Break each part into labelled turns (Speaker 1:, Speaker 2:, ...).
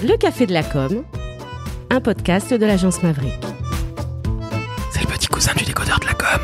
Speaker 1: Le Café de la Com, un podcast de l'agence Maverick.
Speaker 2: C'est le petit cousin du décodeur de la com.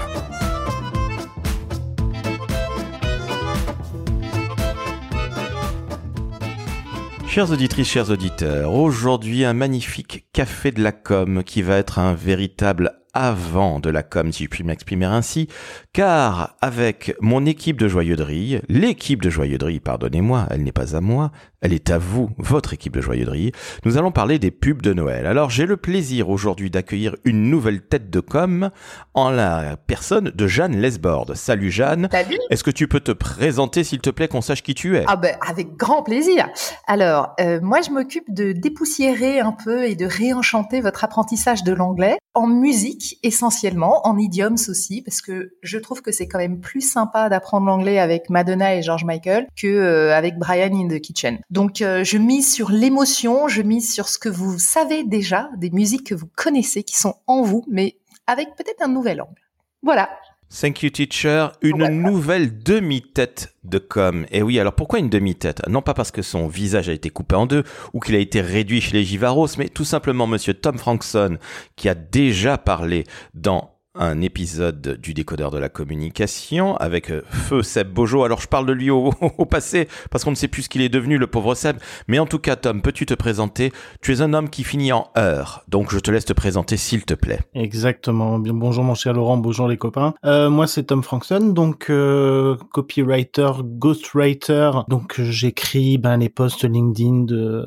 Speaker 2: Chères auditrices, chers auditeurs, aujourd'hui un magnifique café de la com qui va être un véritable avant de la com, si je puis m'exprimer ainsi, car avec mon équipe de joyeuderie, l'équipe de joyeuderie, pardonnez-moi, elle n'est pas à moi, elle est à vous, votre équipe de joyeuderie, nous allons parler des pubs de Noël. Alors j'ai le plaisir aujourd'hui d'accueillir une nouvelle tête de com en la personne de Jeanne Lesbord. Salut Jeanne.
Speaker 3: Salut.
Speaker 2: Est-ce que tu peux te présenter s'il te plaît qu'on sache qui tu es?
Speaker 3: Ah ben avec grand plaisir. Alors euh, moi je m'occupe de dépoussiérer un peu et de réenchanter votre apprentissage de l'anglais en musique essentiellement, en idioms aussi parce que je trouve que c'est quand même plus sympa d'apprendre l'anglais avec Madonna et George Michael que euh, avec Brian in the Kitchen. Donc euh, je mise sur l'émotion, je mise sur ce que vous savez déjà, des musiques que vous connaissez qui sont en vous mais avec peut-être un nouvel angle. Voilà.
Speaker 2: Thank you teacher, une nouvelle demi-tête de com. Et oui, alors pourquoi une demi-tête? Non pas parce que son visage a été coupé en deux ou qu'il a été réduit chez les Givaros, mais tout simplement monsieur Tom Frankson qui a déjà parlé dans un épisode du décodeur de la communication avec euh, feu Seb Bojo. Alors je parle de lui au, passé parce qu'on ne sait plus ce qu'il est devenu le pauvre Seb. Mais en tout cas Tom, peux-tu te présenter? Tu es un homme qui finit en heure, donc je te laisse te présenter s'il te plaît.
Speaker 4: Exactement. Bonjour mon cher Laurent, bonjour les copains. Euh, moi c'est Tom Frankson, donc euh, copywriter, ghostwriter. Donc j'écris ben les posts LinkedIn de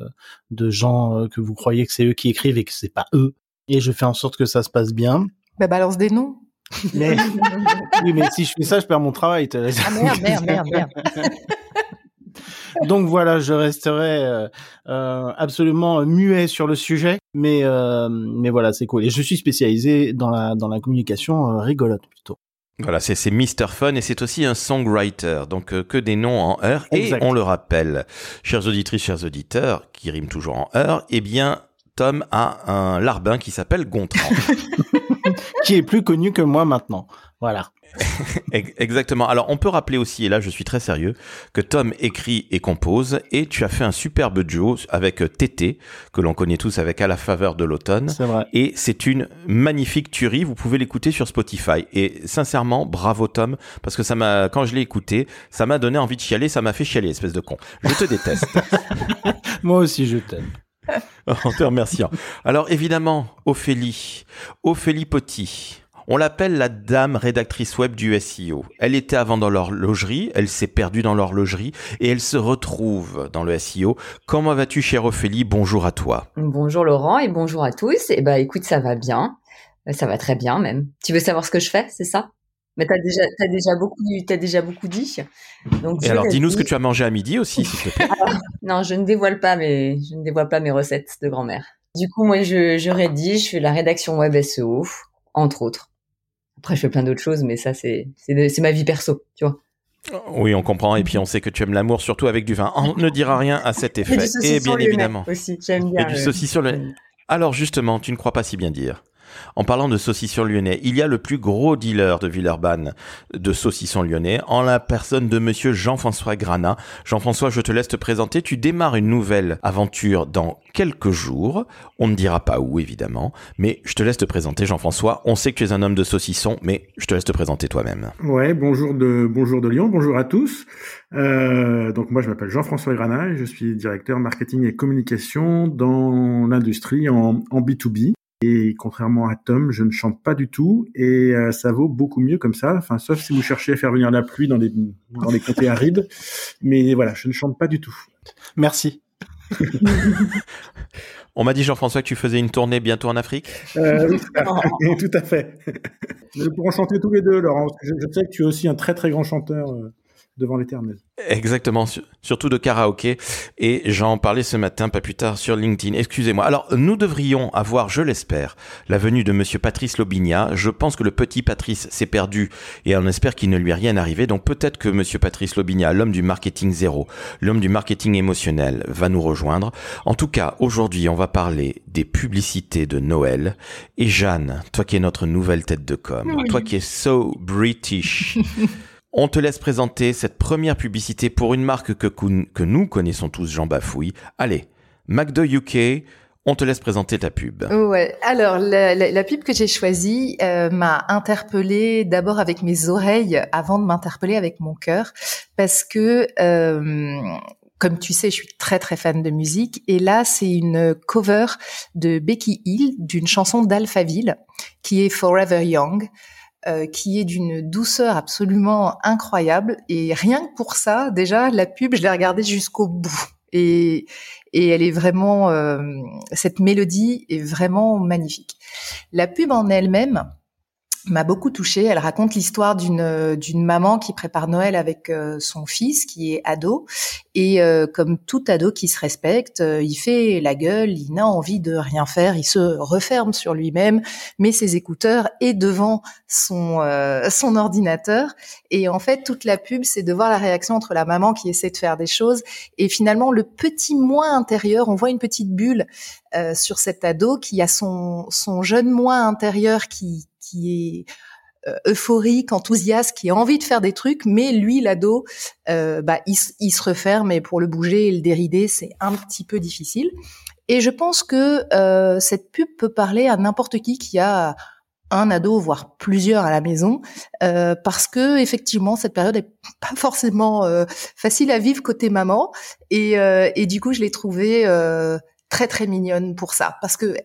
Speaker 4: de gens que vous croyez que c'est eux qui écrivent et que c'est pas eux. Et je fais en sorte que ça se passe bien.
Speaker 3: Ben balance des noms.
Speaker 4: Mais oui, mais si je fais ça, je perds mon travail.
Speaker 3: Ah merde merde merde merde.
Speaker 4: Donc voilà, je resterai euh, euh, absolument muet sur le sujet, mais euh, mais voilà, c'est cool. Et je suis spécialisé dans la dans la communication euh, rigolote plutôt.
Speaker 2: Voilà, c'est c'est Mr. Fun et c'est aussi un songwriter, donc euh, que des noms en heure. Et
Speaker 4: Exact.
Speaker 2: on le rappelle, chères auditrices, chers auditeurs, qui riment toujours en heure, eh bien, Tom a un larbin qui s'appelle Gontran.
Speaker 4: qui est plus connu que moi maintenant. Voilà.
Speaker 2: Ex- Exactement. Alors, on peut rappeler aussi, et là je suis très sérieux, que Tom écrit et compose, et tu as fait un superbe duo avec Tété, que l'on connaît tous avec À la faveur de l'automne.
Speaker 4: C'est vrai.
Speaker 2: Et c'est une magnifique tuerie. Vous pouvez l'écouter sur Spotify. Et sincèrement, bravo Tom, parce que ça m'a, quand je l'ai écouté, ça m'a donné envie de chialer. Ça m'a fait chialer, espèce de con. Je te déteste.
Speaker 4: Moi aussi, je t'aime.
Speaker 2: en te remerciant. Alors évidemment, Ophélie, Ophélie Potti. On l'appelle la dame rédactrice web du SEO. Elle était avant dans l'horlogerie, elle s'est perdue dans l'horlogerie et elle se retrouve dans le SEO. Comment vas-tu, chère Ophélie? Bonjour à toi.
Speaker 5: Bonjour Laurent et bonjour à tous. Eh ben écoute, ça va bien. Euh, Ça va très bien même. Tu veux savoir ce que je fais, c'est ça? Mais t'as déjà t'as déjà beaucoup t'as déjà beaucoup dit. Donc
Speaker 2: Et alors, dis-nous ce que tu as mangé à midi aussi, s'il te plaît.
Speaker 5: Non, je ne dévoile pas mes je ne dévoile pas mes recettes de grand-mère. Du coup, moi je je rédige, je fais la rédaction web SEO entre autres. Après, je fais plein d'autres choses, mais ça c'est c'est ma vie perso, tu vois.
Speaker 2: Oui, on comprend. Et puis, on sait que tu aimes l'amour, surtout avec du vin. On ne dira rien à cet
Speaker 5: Et
Speaker 2: effet.
Speaker 5: du
Speaker 2: Et bien évidemment.
Speaker 5: aussi. J'aime bien.
Speaker 2: Et du saucisson. Alors justement, tu ne crois pas si bien dire. En parlant de saucisson lyonnais, il y a le plus gros dealer de Villeurbanne de saucisson lyonnais en la personne de monsieur Jean-François Granat. Jean-François, je te laisse te présenter. Tu démarres une nouvelle aventure dans quelques jours. On ne dira pas où, évidemment, mais je te laisse te présenter, Jean-François. On sait que tu es un homme de saucisson, mais je te laisse te présenter toi-même.
Speaker 6: Ouais, bonjour de bonjour de Lyon, bonjour à tous. Euh, donc moi je m'appelle Jean-François Granat et je suis directeur marketing et communication dans l'industrie en, en B2B. Et contrairement à Tom, je ne chante pas du tout et euh, ça vaut beaucoup mieux comme ça. Enfin, sauf si vous cherchez à faire venir la pluie dans les dans les comtés arides. Mais voilà, je ne chante pas du tout.
Speaker 4: Merci.
Speaker 2: On m'a dit, Jean-François, que tu faisais une tournée bientôt en Afrique.
Speaker 6: Euh, oui, tout à fait. tout à fait. Nous pourrons chanter tous les deux, Laurent. je sais que tu es aussi un très très grand chanteur euh, devant l'éternel.
Speaker 2: Exactement, sur- surtout de karaoké. Et j'en parlais ce matin, pas plus tard, sur LinkedIn. Excusez-moi. Alors, nous devrions avoir, je l'espère, la venue de monsieur Patrice Lobinia. Je pense que le petit Patrice s'est perdu et on espère qu'il ne lui est rien arrivé. Donc peut-être que monsieur Patrice Lobinia, l'homme du marketing zéro, l'homme du marketing émotionnel, va nous rejoindre. En tout cas, aujourd'hui, on va parler des publicités de Noël. Et Jeanne, toi qui es notre nouvelle tête de com,
Speaker 3: Oui.
Speaker 2: toi qui es so British, On te laisse présenter cette première publicité pour une marque que, nous connaissons tous, Jean Bafouille. Allez, McDo UK, on te laisse présenter ta pub.
Speaker 3: Ouais. Alors la, la, pub que j'ai choisie euh, m'a interpellée d'abord avec mes oreilles avant de m'interpeller avec mon cœur parce que euh, comme tu sais, je suis très très fan de musique et là c'est une cover de Becky Hill d'une chanson d'Alphaville qui est Forever Young. Euh, qui est d'une douceur absolument incroyable et rien que pour ça, déjà la pub, je l'ai regardée jusqu'au bout et et elle est vraiment euh, cette mélodie est vraiment magnifique. La pub en elle-même, m'a beaucoup touchée. Elle raconte l'histoire d'une euh, d'une maman qui prépare Noël avec euh, son fils qui est ado. Et euh, comme tout ado qui se respecte, il fait la gueule, il n'a envie de rien faire, il se referme sur lui-même, met ses écouteurs et devant son son ordinateur. Et en fait toute la pub c'est de voir la réaction entre la maman qui essaie de faire des choses et finalement le petit moi intérieur, on voit une petite bulle sur cet ado qui a son son jeune moi intérieur qui qui est euh, euphorique, enthousiaste, qui a envie de faire des trucs, mais lui, l'ado, euh, bah, il, se referme et pour le bouger et le dérider, c'est un petit peu difficile. Et je pense que euh, cette pub peut parler à n'importe qui qui a un ado, voire plusieurs à la maison, parce que effectivement cette période est pas forcément facile à vivre côté maman, et, et du coup je l'ai trouvée très très mignonne pour ça, parce que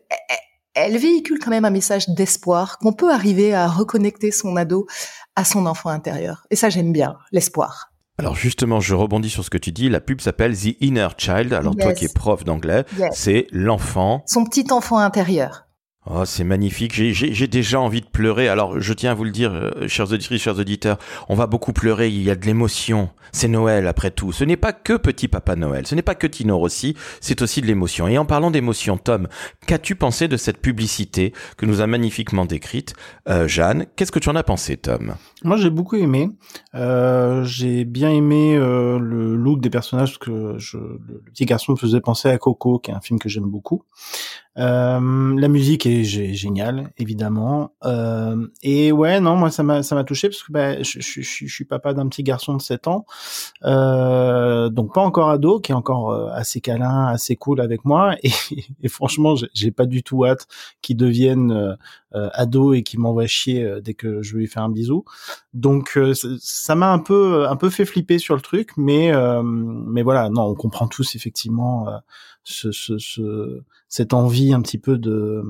Speaker 3: elle véhicule quand même un message d'espoir, qu'on peut arriver à reconnecter son ado à son enfant intérieur. Et ça, j'aime bien, l'espoir.
Speaker 2: Alors justement, je rebondis sur ce que tu dis. La pub s'appelle The Inner Child. Alors toi qui es prof d'anglais, c'est l'enfant.
Speaker 3: Son petit enfant intérieur.
Speaker 2: Oh, c'est magnifique. J'ai déjà envie de pleurer. Alors, je tiens à vous le dire, euh, chers auditrices, chers auditeurs, on va beaucoup pleurer. Il y a de l'émotion. C'est Noël, après tout. Ce n'est pas que Petit Papa Noël. Ce n'est pas que Tino Rossi. C'est aussi de l'émotion. Et en parlant d'émotion, Tom, qu'as-tu pensé de cette publicité que nous a magnifiquement décrite euh, Jeanne? Qu'est-ce que tu en as pensé, Tom?
Speaker 4: Moi, j'ai beaucoup aimé. Euh, j'ai bien aimé euh, le look des personnages que je, le, petit garçon me faisait penser à Coco, qui est un film que j'aime beaucoup. Euh, la musique est géniale, évidemment. Euh, et ouais, non, moi ça m'a ça m'a touché parce que bah, je, je, suis papa d'un petit garçon de 7 ans, euh, donc pas encore ado, qui est encore euh, assez câlin, assez cool avec moi. Et, et franchement, j'ai pas du tout hâte qu'il devienne euh, ado et qu'il m'envoie chier dès que je lui fais un bisou. Donc ça m'a un peu un peu fait flipper sur le truc, mais mais voilà, non, on comprend tous effectivement ce, ce, ce, cette envie un petit peu de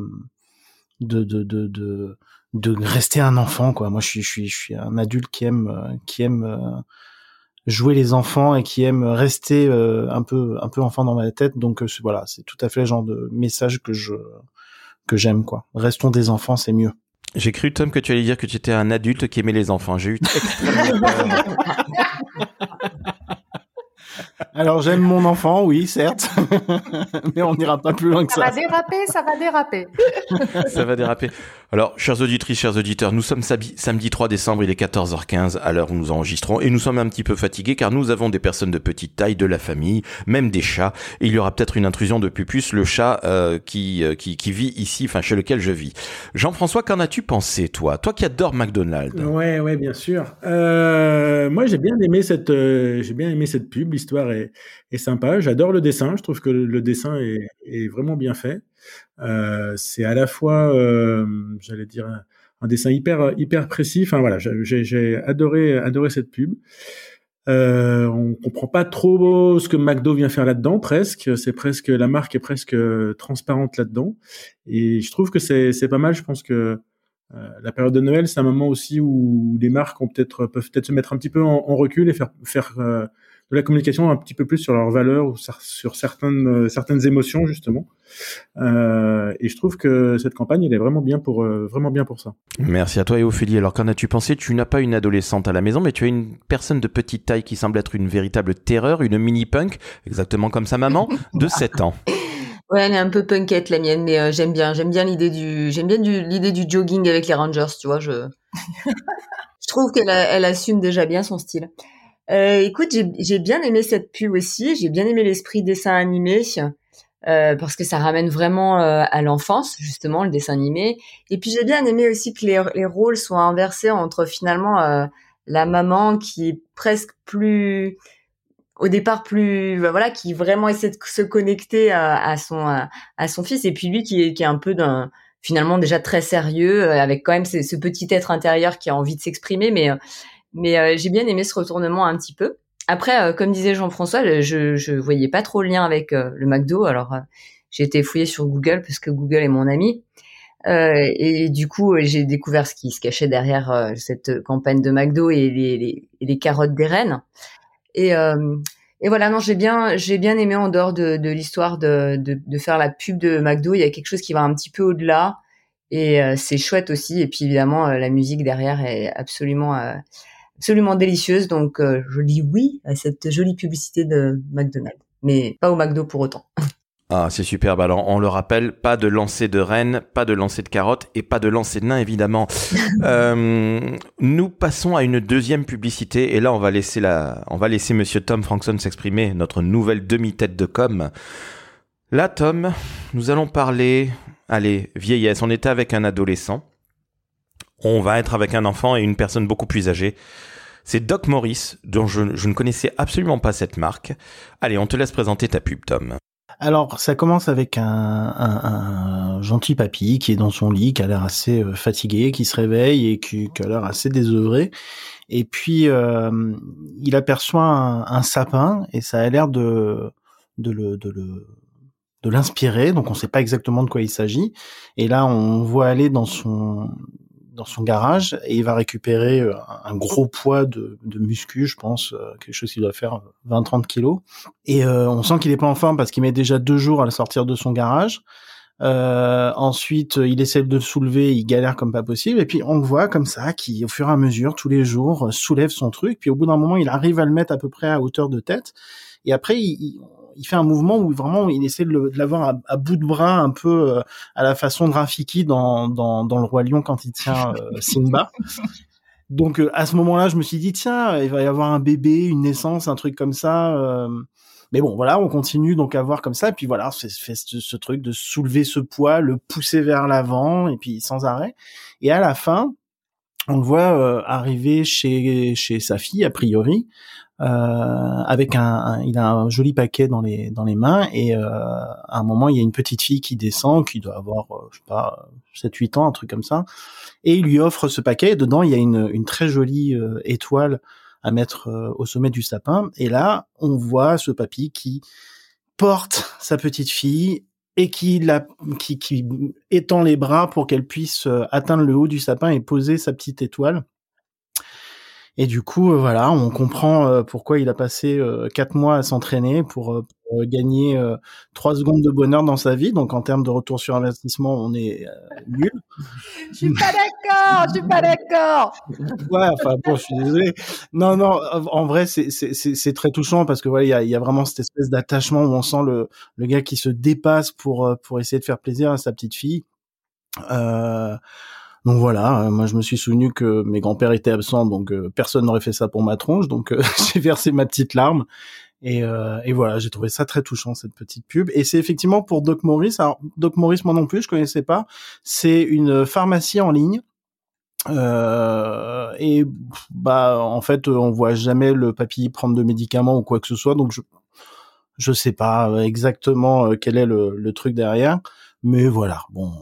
Speaker 4: de, de, de, de, de rester un enfant quoi. Moi je suis je suis je suis un adulte qui aime qui aime euh, jouer les enfants et qui aime rester euh, un peu un peu enfant dans ma tête. Donc euh, voilà, c'est tout à fait le genre de message que je que j'aime quoi. Restons des enfants, c'est mieux.
Speaker 2: J'ai cru Tom que tu allais dire que tu étais un adulte qui aimait les enfants. J'ai eu extrêmement peur.
Speaker 4: Alors j'aime mon enfant, oui, certes, mais on n'ira pas plus loin que ça.
Speaker 3: Ça va déraper, ça va déraper.
Speaker 2: ça va déraper. Alors, chers auditrices, chers auditeurs, nous sommes samedi 3 décembre, il est 14h15 à l'heure où nous enregistrons, et nous sommes un petit peu fatigués car nous avons des personnes de petite taille, de la famille, même des chats, et il y aura peut-être une intrusion de Pupus, le chat euh, qui, euh, qui, qui vit ici, enfin chez lequel je vis. Jean-François, qu'en as-tu pensé, toi? Toi qui adores McDonald's.
Speaker 6: Ouais, ouais, bien sûr. Euh, moi, j'ai bien aimé cette, j'ai bien aimé cette pub. L'histoire est, est sympa. J'adore le dessin. Je trouve que le dessin est, vraiment bien fait. Euh, c'est à la fois, euh, j'allais dire, un, dessin hyper hyper précis. Enfin voilà, j'ai adoré adoré cette pub. Euh, on comprend pas trop ce que McDo vient faire là-dedans, presque. C'est presque la marque est presque transparente là-dedans, et je trouve que c'est pas mal. Je pense que euh, la période de Noël, c'est un moment aussi où les marques ont peut-être peuvent peut-être se mettre un petit peu en, en recul et faire faire de la communication un petit peu plus sur leurs valeurs ou sur certaines euh, certaines émotions justement. Euh, et je trouve que cette campagne, elle est vraiment bien pour euh, vraiment bien pour ça.
Speaker 2: Merci à toi et Ophélie. Alors qu'en as-tu pensé? Tu n'as pas une adolescente à la maison, mais tu as une personne de petite taille qui semble être une véritable terreur, une mini punk, exactement comme sa maman, de 7 ans.
Speaker 5: Ouais, elle est un peu punkette la mienne, mais j'aime bien, j'aime bien l'idée du, j'aime bien l'idée du jogging avec les Rangers, tu vois. Je, je trouve qu'elle elle assume déjà bien son style. Euh, écoute, j'ai bien aimé cette pub aussi. J'ai bien aimé l'esprit dessin animé euh, parce que ça ramène vraiment euh, à l'enfance justement le dessin animé. Et puis j'ai bien aimé aussi que les, les rôles soient inversés entre finalement euh, la maman qui est presque plus au départ plus bah, voilà qui vraiment essaie de se connecter à, son à, son fils et puis lui qui est qui est un peu d'un finalement déjà très sérieux avec quand même ce, petit être intérieur qui a envie de s'exprimer mais mais j'ai bien aimé ce retournement un petit peu après comme disait Jean-François je je voyais pas trop le lien avec le McDo alors j'ai été fouillée sur Google parce que Google est mon ami euh, et du coup, j'ai découvert ce qui se cachait derrière euh, cette campagne de McDo et les, carottes des reines. Et, euh, voilà, non, j'ai bien, bien aimé en dehors de, l'histoire de, faire la pub de McDo. Il y a quelque chose qui va un petit peu au-delà et c'est chouette aussi. Et puis évidemment, la musique derrière est absolument, absolument délicieuse. Donc, je dis oui à cette jolie publicité de McDonald's, mais pas au McDo pour autant.
Speaker 2: Ah, c'est superbe. Alors, on le rappelle, pas de lancer de rennes, pas de lancer de carottes et pas de lancer de nains, évidemment. euh, nous passons à une deuxième publicité et là, on va laisser la, on va laisser Monsieur Tom Frankson s'exprimer, notre nouvelle demi-tête de com. Là, Tom, nous allons parler, allez, vieillesse. On était avec un adolescent. On va être avec un enfant et une personne beaucoup plus âgée. C'est Doc Morris, dont je, ne connaissais absolument pas cette marque. Allez, on te laisse présenter ta pub, Tom.
Speaker 4: Alors, ça commence avec un, un, gentil papy qui est dans son lit, qui a l'air assez euh, fatigué, qui se réveille et qui, a l'air assez désœuvré. Et puis, euh, il aperçoit un, sapin et ça a l'air de, de le, de le de l'inspirer, donc on ne sait pas exactement de quoi il s'agit. Et là, on voit aller dans son dans son garage et il va récupérer euh, un gros poids de, de muscu, je pense, euh, quelque chose qui doit faire 20-30 kilos. Et euh, on sent qu'il est pas en forme parce qu'il met déjà deux jours à le sortir de son garage. Ensuite, il essaie de le soulever, il galère comme pas possible. Et puis on le voit comme ça, qui au fur et à mesure, tous les jours, soulève son truc. Puis au bout d'un moment, il arrive à le mettre à peu près à hauteur de tête. Et après, il fait un mouvement où vraiment il essaie de l'avoir à, bout de bras, un peu euh, à la façon de Rafiki dans, dans, dans le roi lion quand il tient euh, Simba. Donc euh, à ce moment-là, je me suis dit tiens, il va y avoir un bébé, une naissance, un truc comme ça. Mais bon, voilà, on continue donc à voir comme ça. Et puis voilà, fait, fait ce, ce, truc de soulever ce poids, le pousser vers l'avant, et puis sans arrêt. Et à la fin, on le voit arriver chez chez sa fille a priori avec un, il a un joli paquet dans les dans les mains et euh, à un moment il y a une petite fille qui descend qui doit avoir euh, je sais pas 7 8 ans un truc comme ça et il lui offre ce paquet et dedans il y a une une très jolie étoile à mettre au sommet du sapin et là on voit ce papy qui porte sa petite fille et qui, la, qui, qui étend les bras pour qu'elle puisse atteindre le haut du sapin et poser sa petite étoile. Et du coup, euh, voilà, on comprend euh, pourquoi il a passé euh, quatre mois à s'entraîner pour, gagner trois secondes de bonheur dans sa vie. Donc, en termes de retour sur investissement, on est nul.
Speaker 3: Je suis pas d'accord, je suis pas d'accord.
Speaker 4: ouais, enfin bon, je suis désolé. Non, non, en vrai, c'est c'est très touchant parce que voilà, il y a, y a vraiment cette espèce d'attachement où on sent le le gars qui se dépasse pour pour essayer de faire plaisir à sa petite fille. Euh, donc voilà, euh, moi je me suis souvenu que mes grands-pères étaient absents, donc euh, personne n'aurait fait ça pour ma tronche, donc euh, j'ai versé ma petite larme. Et, et voilà, j'ai trouvé ça très touchant cette petite pub. Et c'est effectivement pour Doc Morris. Alors Doc Morris, moi non plus, je connaissais pas. C'est une pharmacie en ligne. Euh, et bah en fait, on voit jamais le papy prendre de médicaments ou quoi que ce soit. Donc je je sais pas exactement quel est le, le truc derrière, mais voilà. Bon,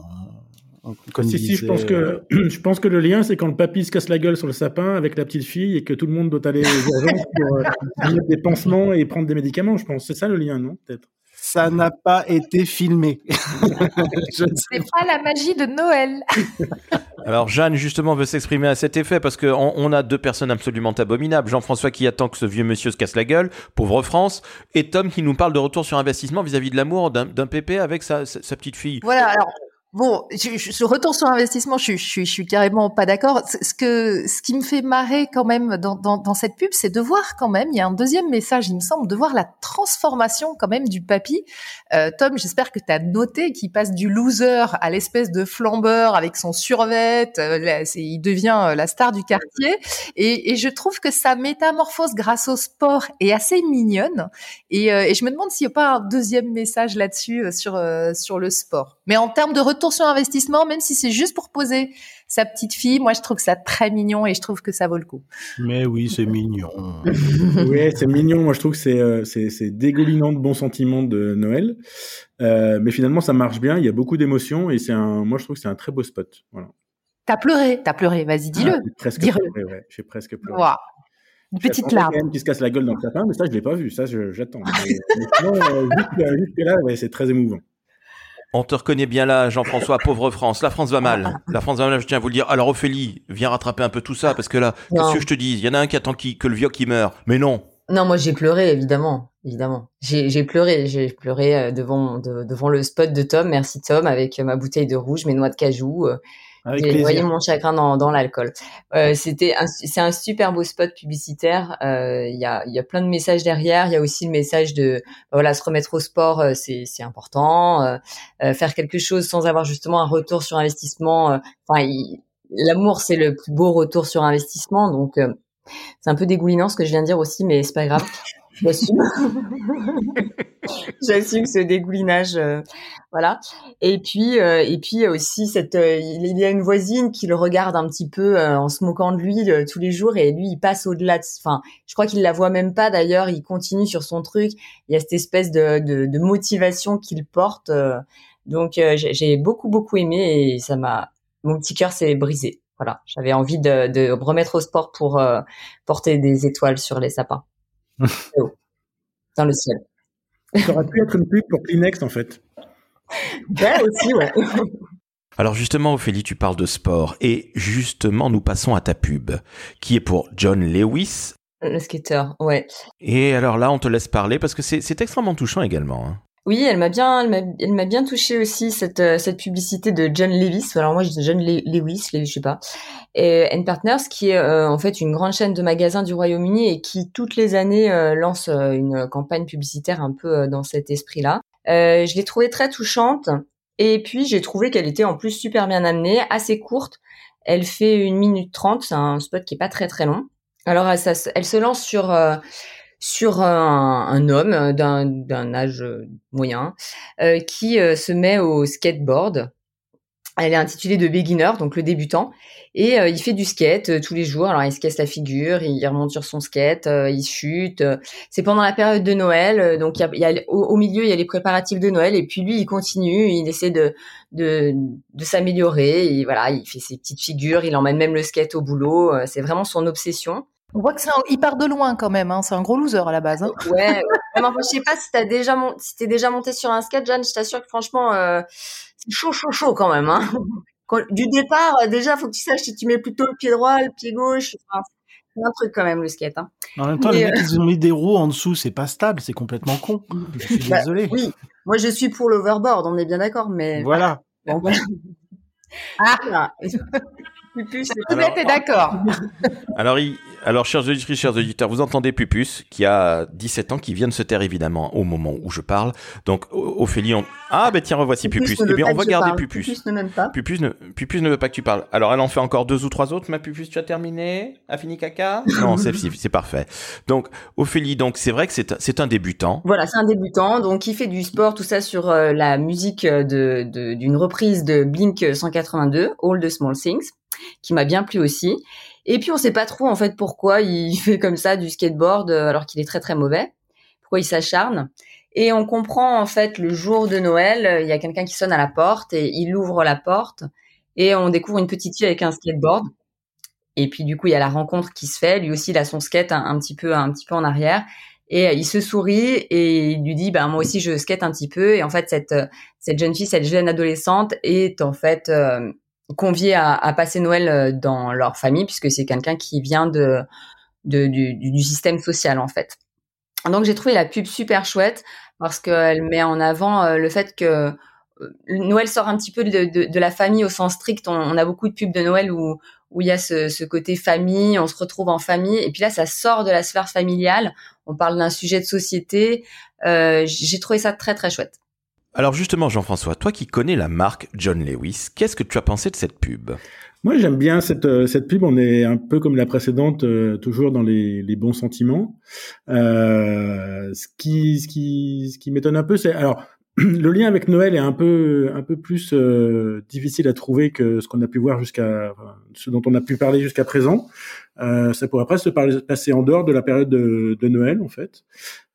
Speaker 6: si, si, je pense que, je pense que le lien, c'est quand le papy se casse la gueule sur le sapin avec la petite fille et que tout le monde doit aller aux urgences pour euh, mettre des pansements et prendre des médicaments, je pense. C'est ça le lien, non Peut-être?
Speaker 4: Ça n'a pas été filmé.
Speaker 3: C'est pas la magie de Noël.
Speaker 2: Alors Jeanne justement veut s'exprimer à cet effet parce qu'on on a deux personnes absolument abominables. Jean-François qui attend que ce vieux monsieur se casse la gueule, pauvre France, et Tom qui nous parle de retour sur investissement vis-à-vis de l'amour d'un pépé avec sa, sa, petite fille.
Speaker 3: Voilà, alors Bon, je, je, retour sur investissement, je, je, suis carrément pas d'accord. Ce que, ce qui me fait marrer quand même dans, dans, dans cette pub, c'est de voir quand même, il y a un deuxième message, il me semble, de voir la transformation quand même du papy. Euh, Tom, j'espère que tu as noté qu'il passe du loser à l'espèce de flambeur avec son survêt. Euh, il devient euh, la star du quartier. Et, et, je trouve que sa métamorphose grâce au sport est assez mignonne. Et, euh, et je me demande s'il n'y a pas un deuxième message là-dessus sur sur le sport. Mais en termes de retour retour sur investissement, même si c'est juste pour poser sa petite fille. Moi, je trouve ça très mignon et je trouve que ça vaut le coup.
Speaker 4: Mais oui, c'est mignon.
Speaker 6: oui, c'est mignon. Moi, je trouve que c'est euh, c'est dégoulinant de bons sentiments de Noël. Euh, mais finalement, ça marche bien. Il y a beaucoup d'émotions et c'est un. Moi, je trouve que c'est un très beau spot. Voilà.
Speaker 3: T'as pleuré, t'as pleuré. Vas-y, dis-le.
Speaker 6: j'ai presque pleuré. Ouais. J'ai presque pleuré.
Speaker 3: Une petite larme.
Speaker 6: qui se casse la gueule dans le sapin, mais ça, je l'ai pas vu. Ça, j'attends. Euh, juste, là, ouais, c'est très émouvant.
Speaker 2: On te reconnaît bien là, Jean-François, pauvre France. La France va mal. La France va mal, je tiens à vous le dire. Alors Ophélie, viens rattraper un peu tout ça, parce que là, qu'est-ce que je te dis? Il y en a un qui attend qui, que le vieux qui meurt. Mais non.
Speaker 5: Non, moi j'ai pleuré, évidemment. Évidemment. J'ai pleuré. J'ai pleuré euh, devant, devant le spot de Tom. Merci Tom, avec ma bouteille de rouge, mes noix de cajou. Euh, j'ai noyé mon chagrin dans, dans l'alcool. Euh, c'était c'est un super beau spot publicitaire. Euh, il y, a, y a plein de messages derrière. Il y a aussi le message de voilà se remettre au sport, euh, c'est c'est important. Euh, faire quelque chose sans avoir justement un retour sur investissement. Enfin, l'amour c'est le plus beau retour sur investissement. Donc c'est un peu dégoulinant ce que je viens de dire aussi, mais c'est pas grave. J'assume. J'assume ce dégoulinage, euh, voilà. Et puis, euh, et puis aussi cette, euh, il y a une voisine qui le regarde un petit peu en se moquant de lui tous les jours, et lui il passe au-delà. De, enfin, je crois qu'il la voit même pas d'ailleurs. Il continue sur son truc. Il y a cette espèce de, de, de motivation qu'il porte. donc j'ai beaucoup beaucoup aimé et ça m'a, mon petit cœur s'est brisé. Voilà, j'avais envie de, de remettre au sport pour porter des étoiles sur les sapins. dans le ciel.
Speaker 6: Ça aurait pu être une pub pour Kleenex en fait.
Speaker 5: Ouais, aussi, ouais.
Speaker 2: Alors justement, Ophélie, tu parles de sport et justement, nous passons à ta pub, qui est pour John Lewis.
Speaker 5: Le skater, ouais.
Speaker 2: Et alors là, on te laisse parler parce que c'est extrêmement touchant également. Hein.
Speaker 5: Oui, elle m'a bien, elle m'a bien touché aussi cette euh, cette publicité de John Lewis. Alors moi, je dis John Lewis, je sais pas. Et N Partners, qui est euh, en fait une grande chaîne de magasins du Royaume-Uni et qui toutes les années euh, lance une campagne publicitaire un peu dans cet esprit-là. je l'ai trouvée très touchante. Et puis j'ai trouvé qu'elle était en plus super bien amenée, assez courte. Elle fait une minute trente, c'est un spot qui est pas très très long. Alors elle, elle se lance sur sur un, un homme d'un âge moyen euh, qui euh, se met au skateboard. Elle est intitulée de beginner, donc le débutant, et euh, il fait du skate tous les jours. Alors il se casse la figure, il remonte sur son skate, il chute. C'est pendant la période de Noël, donc il y a, au, milieu il y a les préparatifs de Noël, et puis lui il continue, il essaie de de, de s'améliorer. Voilà, il fait ses petites figures, il emmène même le skate au boulot. C'est vraiment son obsession.
Speaker 3: On voit que c'est il part de loin quand même. Hein. C'est un gros loser à la base. Hein.
Speaker 5: Ouais. je sais pas si t'as déjà si t'es déjà monté sur un skate, Jeanne. Je t'assure que franchement, euh, c'est chaud, chaud, chaud quand même. Hein. du départ, euh, déjà, faut que tu saches si tu mets plutôt le pied droit, le pied gauche. c'est un truc quand même le skate. Hein.
Speaker 4: En même temps, les mecs, euh, ils ont mis des roues en dessous, c'est pas stable, c'est complètement con. Je suis bah, désolé.
Speaker 5: Oui, moi je suis pour l'overboard, on est bien d'accord, mais.
Speaker 4: Voilà.
Speaker 3: ah. Pupus, est d'accord.
Speaker 2: Alors, il, alors, chers auditeurs, chers auditeurs, vous entendez Pupus, qui a 17 ans, qui vient de se taire évidemment au moment où je parle. Donc, Ophélie, on... ah ben tiens, revoici Pupus. Eh bien, on va garder Pupus.
Speaker 5: Pupus ne m'aime pas.
Speaker 2: Pupus ne, Pupus ne veut pas que tu parles. Alors, elle en fait encore deux ou trois autres. Ma Pupus, tu as terminé? A fini caca? Non, c'est c'est parfait. Donc, Ophélie, donc c'est vrai que c'est c'est un débutant.
Speaker 5: Voilà, c'est un débutant, donc il fait du sport, tout ça sur euh, la musique de d'une reprise de Blink 182, All the Small Things qui m'a bien plu aussi. Et puis on sait pas trop en fait pourquoi il fait comme ça du skateboard euh, alors qu'il est très très mauvais. Pourquoi il s'acharne. Et on comprend en fait le jour de Noël, euh, il y a quelqu'un qui sonne à la porte et il ouvre la porte et on découvre une petite fille avec un skateboard. Et puis du coup il y a la rencontre qui se fait. Lui aussi il a son skate un, petit peu un petit peu en arrière et euh, il se sourit et il lui dit bah moi aussi je skate un petit peu et en fait cette cette jeune fille cette jeune adolescente est en fait conviés à, passer Noël euh, dans leur famille puisque c'est quelqu'un qui vient du, système social en fait. Donc j'ai trouvé la pub super chouette parce qu'elle met en avant euh, le fait que euh, Noël sort un petit peu de, la famille au sens strict. On, a beaucoup de pubs de Noël où il y a ce, côté famille, on se retrouve en famille, et puis là ça sort de la sphère familiale. On parle d'un sujet de société. J'ai trouvé ça très très chouette.
Speaker 2: Alors justement, Jean-François, toi qui connais la marque John Lewis, qu'est-ce que tu as pensé de cette pub?
Speaker 6: Moi, j'aime bien cette, euh, cette pub. On est un peu comme la précédente, euh, toujours dans les, les bons sentiments. Euh, ce qui, ce qui, ce qui m'étonne un peu, c'est alors le lien avec Noël est un peu un peu plus euh, difficile à trouver que ce qu'on a pu voir jusqu'à ce dont on a pu parler jusqu'à présent. Euh, ça pourrait presque se passer en dehors de la période de, de Noël en fait.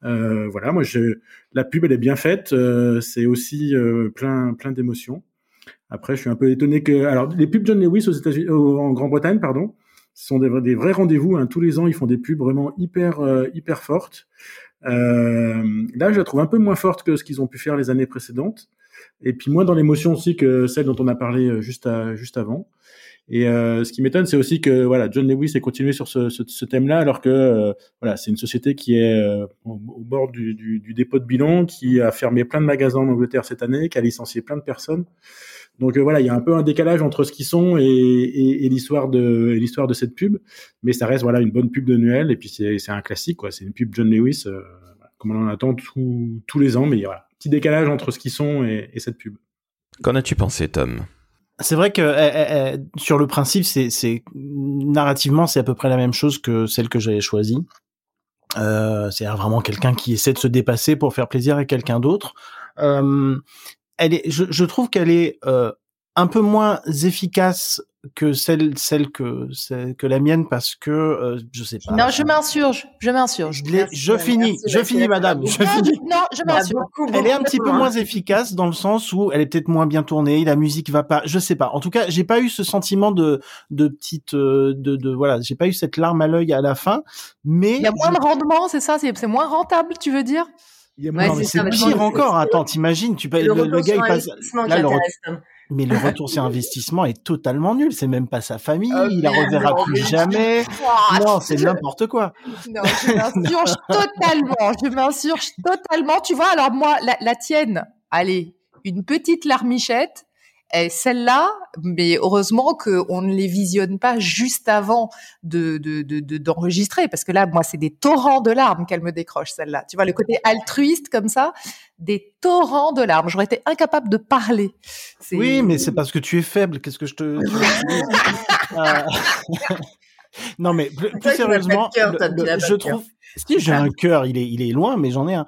Speaker 6: Euh, voilà, moi je la pub elle est bien faite, euh, c'est aussi euh, plein plein d'émotions. Après, je suis un peu étonné que alors les pubs John Lewis aux États-Unis, en Grande-Bretagne, pardon, ce sont des, vrais rendez-vous. Hein. Tous les ans, ils font des pubs vraiment hyper hyper fortes. Euh, là, je la trouve un peu moins forte que ce qu'ils ont pu faire les années précédentes, et puis moins dans l'émotion aussi que celle dont on a parlé euh, juste, à, juste avant. Et euh, ce qui m'étonne, c'est aussi que voilà, John Lewis ait continué sur ce, ce, ce thème-là, alors que euh, voilà, c'est une société qui est euh, au, bord du, du, du, dépôt de bilan, qui a fermé plein de magasins en Angleterre cette année, qui a licencié plein de personnes. Donc voilà, il y a un peu un décalage entre ce qu'ils sont et, et, et l'histoire de l'histoire de cette pub, mais ça reste voilà une bonne pub de Noël et puis c'est un classique quoi. C'est une pub John Lewis comme on en attend tous les ans, mais voilà, petit décalage entre ce qu'ils sont et, et cette pub.
Speaker 2: Qu'en as-tu pensé, Tom?
Speaker 4: C'est vrai que eh, eh, eh, sur le principe, c'est narrativement, c'est à peu près la même chose que celle que j'avais choisie. Euh, c'est vraiment quelqu'un qui essaie de se dépasser pour faire plaisir à quelqu'un d'autre. Elle est, je, je trouve qu'elle est euh, un peu moins efficace que celle celle que celle que la mienne parce que euh, je sais pas.
Speaker 3: Non, je m'insurge, je m'insurge.
Speaker 4: Je, je finis, je finis madame, je finis.
Speaker 3: Non, je m'insurge.
Speaker 4: Elle est un petit peu moins efficace dans le sens où elle est peut-être moins bien tournée, la musique va pas, je sais pas. En tout cas, j'ai pas eu ce sentiment de de petite euh, de de voilà, j'ai pas eu cette larme à l'œil à la fin, mais
Speaker 3: il y a moins de rendement, c'est ça, c'est moins rentable, tu veux dire?
Speaker 4: Moins, c'est pire encore. Attends, t'imagines, tu le, le, gars il passe là, le, mais le retour sur investissement est totalement nul. C'est même pas sa famille. Oh, il la reverra plus jamais. non, c'est n'importe quoi.
Speaker 3: Non, je m'insurge totalement. Je m'insurge totalement. Tu vois, alors moi, la, la tienne, allez, une petite larmichette. Et celle-là, mais heureusement qu'on ne les visionne pas juste avant de d'enregistrer, de, de, parce que là, moi, c'est des torrents de larmes qu'elle me décroche, celle-là. Tu vois, le côté altruiste comme ça, des torrents de larmes. J'aurais été incapable de parler.
Speaker 4: Oui, mais c'est parce que tu es faible. Qu'est-ce que je te... Euh, non, mais plus, sérieusement, je trouve... Si j'ai un cœur, il est, il est loin, mais j'en ai un.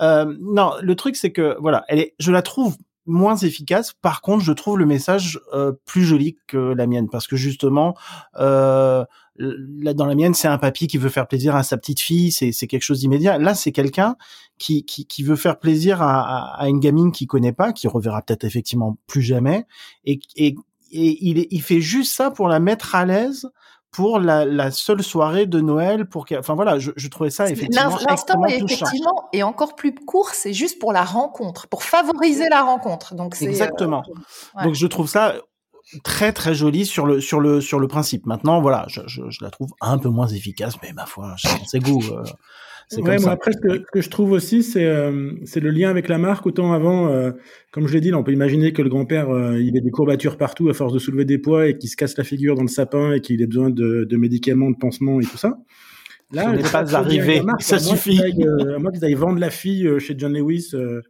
Speaker 4: Euh, non, le truc c'est que voilà, elle est, je la trouve moins efficace. Par contre, je trouve le message euh, plus joli que la mienne parce que justement, euh, là dans la mienne, c'est un papy qui veut faire plaisir à sa petite fille, c'est c'est quelque chose d'immédiat. Là, c'est quelqu'un qui, qui, qui veut faire plaisir à, à, une gamine qui connaît pas, qui reverra peut-être effectivement plus jamais, et, et, et il, il fait juste ça pour la mettre à l'aise pour la, la, seule soirée de Noël pour enfin voilà je, je trouvais ça effectivement
Speaker 3: l'instant est effectivement encore plus court c'est juste pour la rencontre pour favoriser la rencontre. Donc
Speaker 4: exactement. euh, donc je trouve ça très très joli sur le sur le sur le principe. Maintenant voilà je, je, je la trouve un peu moins efficace mais ma foi c'est goût euh,
Speaker 6: Ouais, moi, après, ce que, que, je trouve aussi, c'est euh, c'est le lien avec la marque. Autant avant, euh, comme je l'ai dit, là, on peut imaginer que le grand-père, euh, il ait des courbatures partout à force de soulever des poids et qu'il se casse la figure dans le sapin et qu'il ait besoin de, de, médicaments, de pansements et tout ça.
Speaker 4: Là, ce n'est pas arrivé, ça suffit.
Speaker 6: à moi qu'ils aillent vendre la fille chez John Lewis, euh,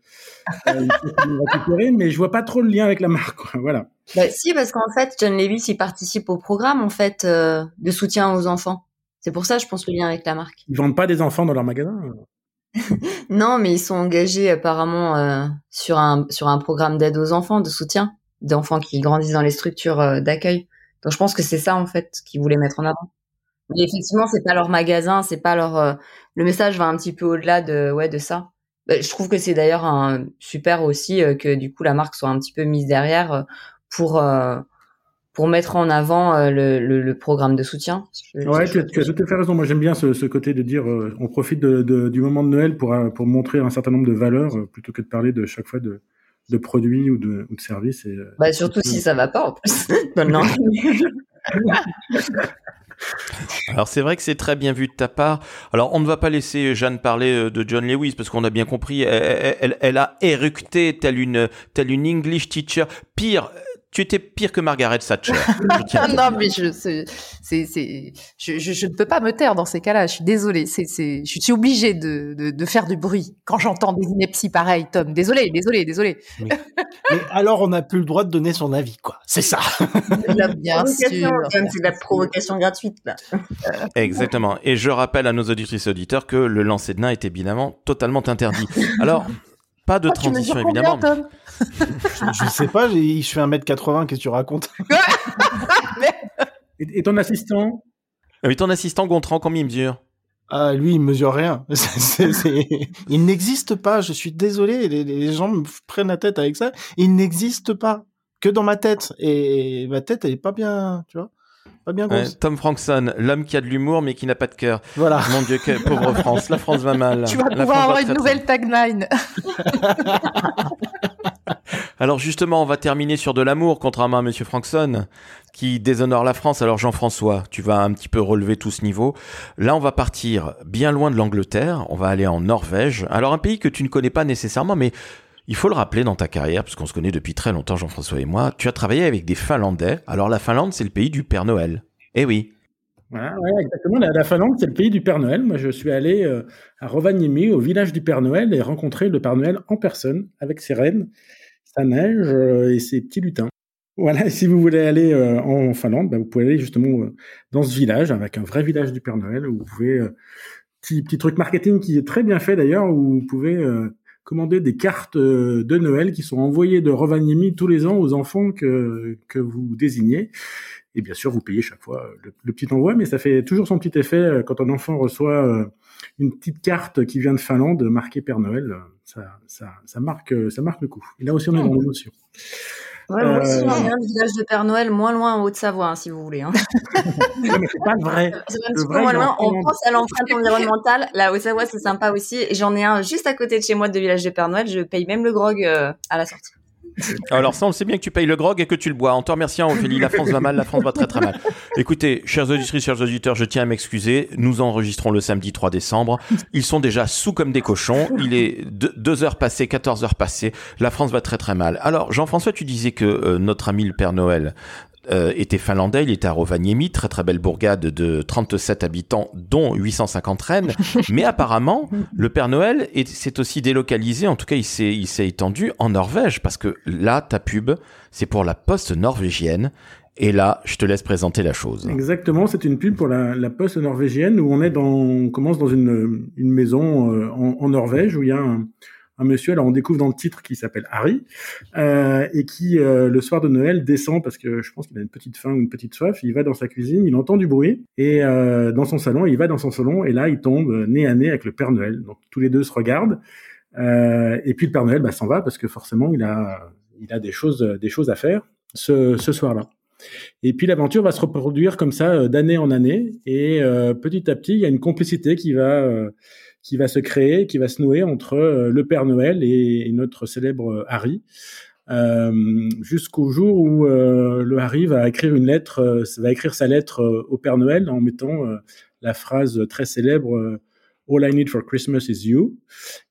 Speaker 6: récupérer, mais je vois pas trop le lien avec la marque. Quoi. Voilà.
Speaker 5: Bah, si, parce qu'en fait, John Lewis, il participe au programme en fait de soutien aux enfants. C'est pour ça, je pense, le lien avec la marque.
Speaker 6: Ils vendent pas des enfants dans leur magasin
Speaker 5: Non, mais ils sont engagés apparemment euh, sur un sur un programme d'aide aux enfants, de soutien d'enfants qui grandissent dans les structures euh, d'accueil. Donc je pense que c'est ça en fait qu'ils voulaient mettre en avant. Mais effectivement, c'est pas leur magasin, c'est pas leur. Euh, le message va un petit peu au-delà de ouais de ça. Bah, je trouve que c'est d'ailleurs un super aussi que du coup la marque soit un petit peu mise derrière pour pour mettre en avant euh, le, le, le, programme de soutien.
Speaker 6: ouais, tu, tu, as tout à fait raison. Moi, j'aime bien ce, ce, côté de dire euh, on profite de, de, du moment de Noël pour, euh, pour montrer un certain nombre de valeurs plutôt que de parler de chaque fois de, de produits ou de, ou de services. Et,
Speaker 5: bah, surtout si ça va pas en plus. non.
Speaker 2: Alors c'est vrai que c'est très bien vu de ta part. Alors on ne va pas laisser Jeanne parler de John Lewis parce qu'on a bien compris, elle, elle, elle a éructé telle une telle une English teacher. Pire, tu étais pire que Margaret Thatcher.
Speaker 3: non, mais je, c'est, c'est, je, je, je, ne peux pas me taire dans ces cas-là. Je suis désolée. C'est, c'est, je suis obligée de, de, de faire du bruit quand j'entends des inepties pareilles, Tom. Désolé, désolé, désolé.
Speaker 4: Mais, alors, on n'a plus le droit de donner son avis, quoi. C'est ça.
Speaker 5: bien sûr. C'est la provocation gratuite, là.
Speaker 2: Exactement. Et je rappelle à nos auditrices et auditeurs que le lancer de nain est évidemment totalement interdit. Alors, Pas de
Speaker 3: Oh, tu
Speaker 2: transition,
Speaker 3: combien,
Speaker 2: évidemment.
Speaker 4: Je, je sais pas, j'ai- je fais 1m80, qu'est-ce que tu racontes
Speaker 6: Et, et ton assistant
Speaker 2: Ah Oui, ton assistant Gontran, combien il mesure?
Speaker 4: Ah, lui, il mesure rien. Il n'existe pas, je suis désolé, les, les gens me prennent la tête avec ça. Il n'existe pas, que dans ma tête. Et ma tête, elle est pas bien, tu vois, pas bien
Speaker 2: Ouais,
Speaker 4: grosse.
Speaker 2: Tom Frankson, l'homme qui a de l'humour mais qui n'a pas de cœur.
Speaker 4: Voilà.
Speaker 2: Mon Dieu, pauvre France. La France va mal.
Speaker 3: Tu vas
Speaker 2: La
Speaker 3: pouvoir
Speaker 2: France
Speaker 3: avoir une nouvelle tagline.
Speaker 2: Alors justement, on va terminer sur de l'amour, contrairement à Monsieur Frankson, qui déshonore la France. Alors Jean-François, tu vas un petit peu relever tout ce niveau. Là, on va partir bien loin de l'Angleterre. On va aller en Norvège. Alors un pays que tu ne connais pas nécessairement, mais il faut le rappeler dans ta carrière, puisqu'on se connaît depuis très longtemps, Jean-François et moi. Tu as travaillé avec des Finlandais. Alors la Finlande, c'est le pays du Père Noël. Eh oui.
Speaker 6: Ouais, exactement. La, la Finlande, c'est le pays du Père Noël. Moi, je suis allé euh, à Rovaniemi, au village du Père Noël, et rencontrer le Père Noël en personne, avec ses rennes, sa neige euh, et ses petits lutins. Voilà, si vous voulez aller euh, en Finlande, bah, vous pouvez aller justement dans ce village, avec un vrai village du Père Noël, où vous pouvez... petit, petit truc marketing qui est très bien fait d'ailleurs, où vous pouvez commander des cartes euh, de Noël qui sont envoyées de Rovaniemi tous les ans aux enfants que, que vous désignez. Et bien sûr, vous payez chaque fois euh, le, le petit envoi, mais ça fait toujours son petit effet euh, quand un enfant reçoit une petite carte qui vient de Finlande marquée Père Noël. Ça, ça, ça marque, ça marque le coup. Et là aussi, on est dans l'émotion.
Speaker 5: Ouais, moi aussi,
Speaker 6: Euh,
Speaker 5: j'en ai un du village de Père Noël, moins loin en Haute-Savoie, hein, si vous voulez. Hein.
Speaker 6: Non, mais c'est pas vrai.
Speaker 5: C'est un
Speaker 6: Le
Speaker 5: petit peu
Speaker 6: vrai,
Speaker 5: moins loin.
Speaker 6: en
Speaker 5: On pense à l'empreinte environnementale. La Haute-Savoie, c'est sympa aussi. Et j'en ai un juste à côté de chez moi de village de Père Noël. Je paye même le grog euh, à la sortie.
Speaker 2: Alors ça, on sait bien que tu payes le grog et que tu le bois. En te remerciant, Ophélie, la France va mal, la France va très très mal. Écoutez, chers auditrices, chers auditeurs, je tiens à m'excuser. Nous enregistrons le samedi 3 décembre. Ils sont déjà sous comme des cochons. Il est 2 heures passées, 14 heures passées. La France va très très mal. Alors, Jean-François, tu disais que euh, notre ami le Père Noël euh, était finlandais, il était à Rovaniemi, très très belle bourgade de 37 habitants, dont 850 rennes. Mais apparemment, le Père Noël est- s'est aussi délocalisé, en tout cas il s'est il s'est étendu en Norvège, parce que là, ta pub, c'est pour la poste norvégienne. Et là, je te laisse présenter la chose.
Speaker 6: Exactement, c'est une pub pour la, la poste norvégienne où on est dans, on commence dans une, une maison euh, en, en Norvège où il y a un, un monsieur, alors on découvre dans le titre qui s'appelle Harry euh, et qui euh, le soir de Noël descend parce que je pense qu'il a une petite faim ou une petite soif, il va dans sa cuisine, il entend du bruit et euh, dans son salon, il va dans son salon et là il tombe nez à nez avec le Père Noël. Donc tous les deux se regardent et puis le Père Noël bah, s'en va parce que forcément il a il a des choses des choses à faire ce, ce soir-là. Et puis l'aventure va se reproduire comme ça d'année en année, et petit à petit, il y a une complicité qui va qui va se créer, qui va se nouer entre euh, le Père Noël et, notre célèbre euh, Harry, euh, jusqu'au jour où le Harry va écrire une lettre, va écrire sa lettre au Père Noël en mettant la phrase très célèbre All I need for Christmas is you.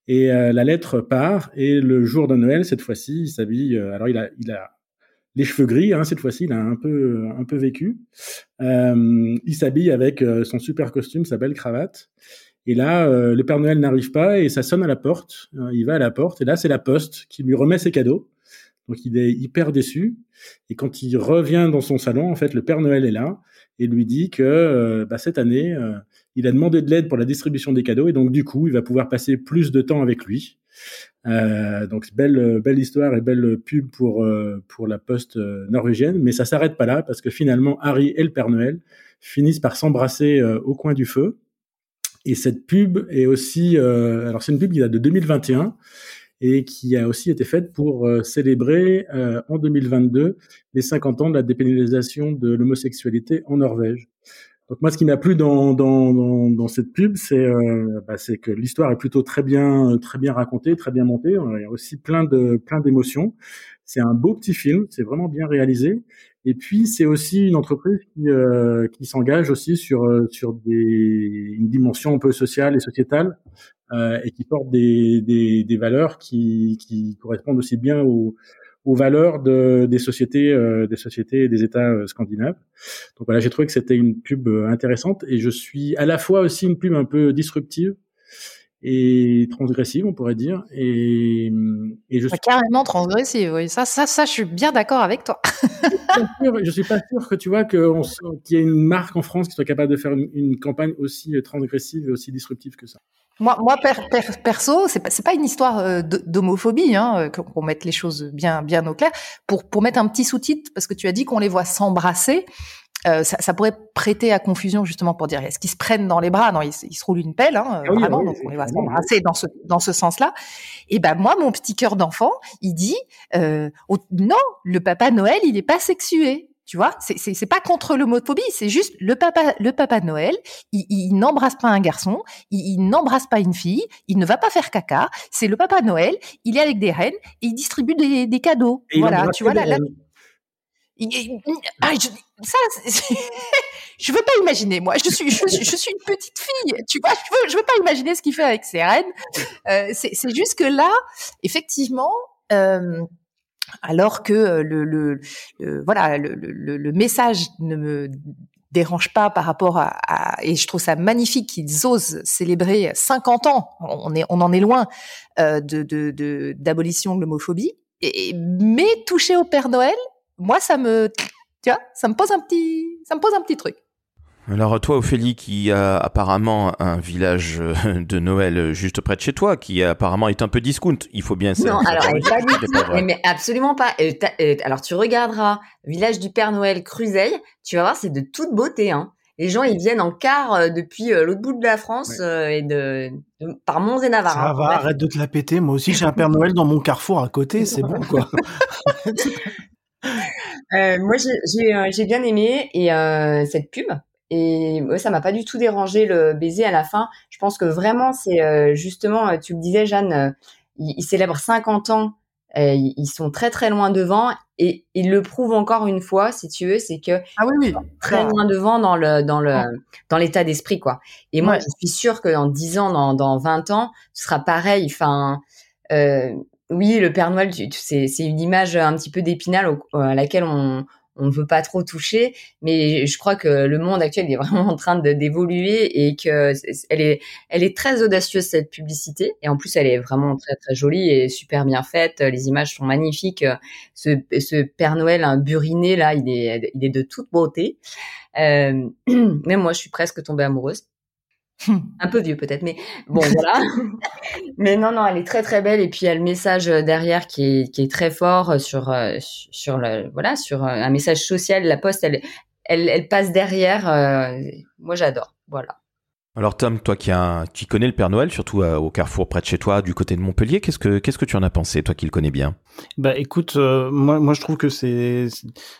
Speaker 6: Et la lettre part, et le jour de Noël, cette fois-ci, il s'habille. alors il a, il a les cheveux gris, hein, cette fois-ci, il a un peu, un peu vécu. Il s'habille avec son super costume, sa belle cravate. Et là, euh, le Père Noël n'arrive pas et ça sonne à la porte. Euh, il va à la porte et là, c'est la poste qui lui remet ses cadeaux. Donc il est hyper déçu. Et quand il revient dans son salon, en fait, le Père Noël est là et lui dit que euh, bah, cette année, euh, il a demandé de l'aide pour la distribution des cadeaux et donc du coup, il va pouvoir passer plus de temps avec lui. Donc belle belle histoire et belle pub pour pour la poste norvégienne, mais ça s'arrête pas là parce que finalement Harry et le Père Noël finissent par s'embrasser au coin du feu. Et cette pub est aussi euh, alors c'est une pub qui date de 2021 et qui a aussi été faite pour euh, célébrer euh, en 2022 les 50 ans de la dépénalisation de l'homosexualité en Norvège. Donc moi, ce qui m'a plu dans, dans, dans, dans cette pub, c'est euh, bah, que l'histoire est plutôt très bien très bien racontée, très bien montée. Il y a aussi plein de plein d'émotions. C'est un beau petit film, c'est vraiment bien réalisé. Et puis c'est aussi une entreprise qui euh, qui s'engage aussi sur euh, sur des une dimension un peu sociale et sociétale euh, et qui porte des, des, des valeurs qui, qui correspondent aussi bien aux, aux valeurs de, des sociétés euh, des sociétés des États euh, scandinaves. Donc voilà, j'ai trouvé que c'était une pub euh, intéressante et je suis à la fois aussi une pub un peu disruptive et transgressive, on pourrait dire. Et, et je suis
Speaker 3: carrément transgressive, oui. Ça, ça, ça, je suis bien d'accord avec toi.
Speaker 6: je suis pas sûr que tu vois qu'il y ait une marque en France qui soit capable de faire une, une campagne aussi euh, transgressive et aussi disruptive que ça.
Speaker 3: Moi, moi perso, c'est pas, pas une histoire euh, d'homophobie, hein, qu'on mette les choses bien, bien au clair. Pour, pour mettre un petit sous-titre, parce que tu as dit qu'on les voit s'embrasser, euh, ça, ça, pourrait prêter à confusion justement pour dire est-ce qu'ils se prennent dans les bras? Non, ils, se roulent une pelle, hein, ah vraiment. donc on les voit s'embrasser dans ce dans ce sens-là. Et ben moi, mon petit cœur d'enfant, il dit euh, non, le Papa Noël, il est pas sexué. Tu vois, c'est c'est pas contre l'homophobie, c'est juste le papa le papa Noël, il, il n'embrasse pas un garçon, il, il n'embrasse pas une fille, il ne va pas faire caca. C'est le papa Noël, il est avec des reines et il distribue des, des cadeaux. voilà, tu vois là, là ah, je, ça, je veux pas imaginer. Moi, je suis, je, suis une petite fille. Tu vois, je veux, je veux pas imaginer ce qu'il fait avec ses reines. Euh, c'est juste que là, effectivement. Euh, alors que euh, le, le, voilà le, le, message ne me dérange pas par rapport à, et je trouve ça magnifique qu'ils osent célébrer 50 ans on est on en est loin euh, de d'abolition de, de l'homophobie et, mais toucher au Père Noël moi, ça me, tu vois, ça me pose un petit, ça me pose un petit truc.
Speaker 2: Alors toi, Ophélie, qui a apparemment un village euh, de Noël juste près de chez toi, qui apparemment est un peu discount, il faut bien
Speaker 5: Non, alors pas du tout, mais, absolument pas. alors tu regarderas village du Père Noël Cruzeil, tu vas voir, c'est de toute beauté. Hein. Les gens, ils viennent en car euh, depuis euh, l'autre bout de la France et de, par Mons et Navarre. Ça
Speaker 4: hein. va, arrête de te la péter. Moi aussi, j'ai un Père Noël dans mon carrefour à côté, c'est bon quoi.
Speaker 5: Euh, moi, j'ai euh, bien aimé et euh, cette pub. Et ça m'a pas du tout dérangé le baiser à la fin. Je pense que vraiment, c'est justement, tu le disais, Jeanne, ils, célèbrent 50 ans. ils sont très très loin devant et ils le prouvent encore une fois, si tu veux, c'est que
Speaker 3: ah oui, oui.
Speaker 5: très loin devant dans le dans le dans l'état d'esprit quoi. Et moi, je suis sûre que dans 10 ans, dans dans 20 ans, ce sera pareil. Enfin, euh, oui, le Père Noël, c'est une image un petit peu d'épinal à laquelle on ne veut pas trop toucher, mais je crois que le monde actuel est vraiment en train d'évoluer et que est elle est très audacieuse cette publicité et en plus elle est vraiment très très jolie et super bien faite. Les images sont magnifiques. Ce, Père Noël un buriné là, il est il est de toute beauté. Euh, même moi, je suis presque tombée amoureuse. Un peu vieux peut-être, mais bon voilà. mais non, non, elle est très très belle et puis il y a le message euh, derrière qui est, qui est très fort euh, sur euh, sur le voilà sur un message social. La poste, elle elle, elle passe derrière. moi, j'adore. Voilà.
Speaker 2: Alors Tom, toi qui, qui connais le Père Noël, surtout au carrefour près de chez toi, du côté de Montpellier, qu'est-ce que qu'est-ce que tu en as pensé, toi qui le connais bien?
Speaker 4: Bah écoute, moi moi je trouve que c'est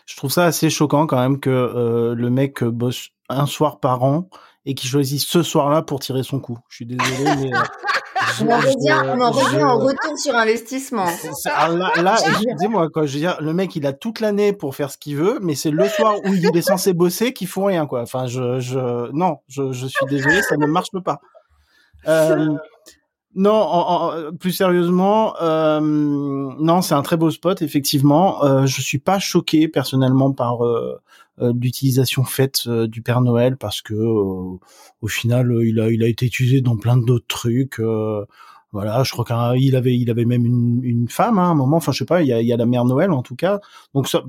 Speaker 4: je trouve ça assez choquant quand même que le mec bosse un soir par an et qui choisit ce soir-là pour tirer son coup. Je suis désolé.
Speaker 5: On en revient, on en revient en retour sur investissement.
Speaker 4: là, là dis-moi quoi. Je veux dire, le mec, il a toute l'année pour faire ce qu'il veut, mais c'est le soir où il est censé bosser qu'il faut rien, quoi. Enfin, je, je, non, je, je suis désolé, ça ne marche pas. Euh, non, en, plus sérieusement, euh, non, c'est un très beau spot, effectivement. Euh, je suis pas choqué personnellement par euh, euh, l'utilisation faite euh, du Père Noël parce que euh, au final il a il a été utilisé dans plein d'autres trucs voilà, je crois qu'il avait, il avait même une, une femme hein, à un moment. Enfin, je sais pas. Il y a, il y a la mère Noël en tout cas. Donc ça,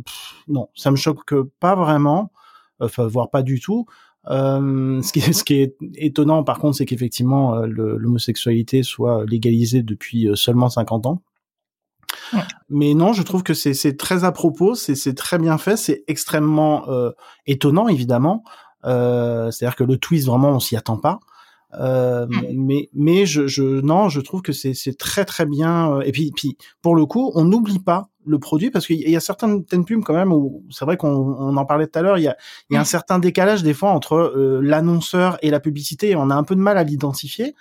Speaker 4: non, ça me choque pas vraiment, enfin voire pas du tout. Euh, ce, qui, ce qui est étonnant, par contre, c'est qu'effectivement l'homosexualité soit légalisée depuis seulement 50 ans. Mais non, je trouve que c'est très à propos, c'est très bien fait, c'est extrêmement euh, étonnant évidemment. Euh, C'est-à-dire que le twist vraiment on s'y attend pas. Euh, mais mais je, je non je trouve que c'est c'est très très bien euh, et puis puis pour le coup on n'oublie pas le produit parce qu'il y a certaines pubs quand même où c'est vrai qu'on on en parlait tout à l'heure il y a il y a un mm. certain décalage des fois entre euh, l'annonceur et la publicité et on a un peu de mal à l'identifier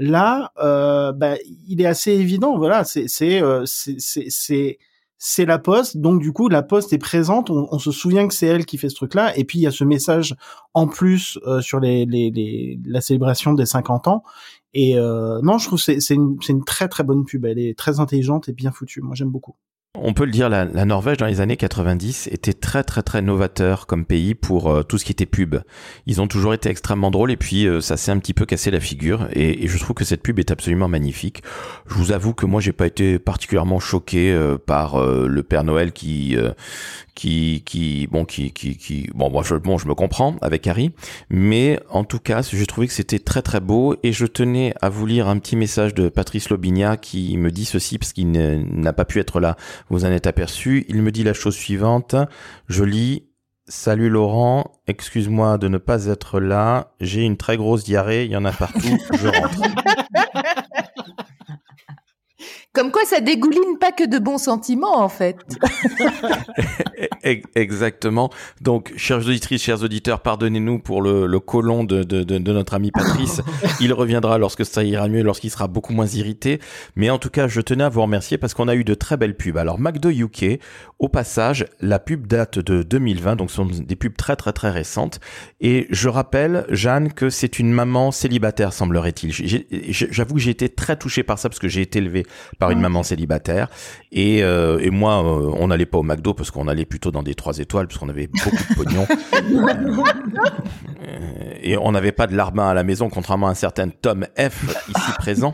Speaker 4: Là, euh, bah, il est assez évident. Voilà, c'est c'est euh, c'est c'est la poste. Donc du coup, la poste est présente. On, se souvient que c'est elle qui fait ce truc-là. Et puis il y a ce message en plus euh, sur les, les, les, la célébration des 50 ans. Et euh, non, je trouve c'est c'est une, une très très bonne pub. Elle est très intelligente et bien foutue. Moi, j'aime beaucoup.
Speaker 2: On peut le dire, la, Norvège dans les années 90 était très très très novateur comme pays pour euh, tout ce qui était pub. Ils ont toujours été extrêmement drôles et puis euh, ça s'est un petit peu cassé la figure et, je trouve que cette pub est absolument magnifique. Je vous avoue que moi j'ai pas été particulièrement choqué euh, par le Père Noël qui qui, qui, bon, qui, qui, qui, bon, moi, je, me comprends avec Harry, mais en tout cas, j'ai trouvé que c'était très très beau et je tenais à vous lire un petit message de Patrice Lobinia qui me dit ceci parce qu'il n'a pas pu être là. Vous en êtes aperçu. Il me dit la chose suivante. Je lis. Salut Laurent, excuse-moi de ne pas être là. J'ai une très grosse diarrhée, il y en a partout. Je rentre.
Speaker 3: Comme quoi, ça dégouline pas que de bons sentiments, en fait.
Speaker 2: Exactement. Donc, chers auditrices, chers auditeurs, pardonnez-nous pour le, le colon de, de, de, de, notre ami Patrice. Il reviendra lorsque ça ira mieux, lorsqu'il sera beaucoup moins irrité. Mais en tout cas, je tenais à vous remercier parce qu'on a eu de très belles pubs. Alors, McDo UK, au passage, la pub date de 2020, donc ce sont des pubs très très très récentes. Et je rappelle, Jeanne, que c'est une maman célibataire, semblerait-il. J'avoue que j'ai été très touché par ça parce que j'ai été élevé par une maman célibataire. Et, euh, et moi, euh, on n'allait pas au McDo parce qu'on allait plutôt dans des trois étoiles parce qu'on avait beaucoup de pognon. et on n'avait pas de larbin à la maison, contrairement à un certain Tom F ici présent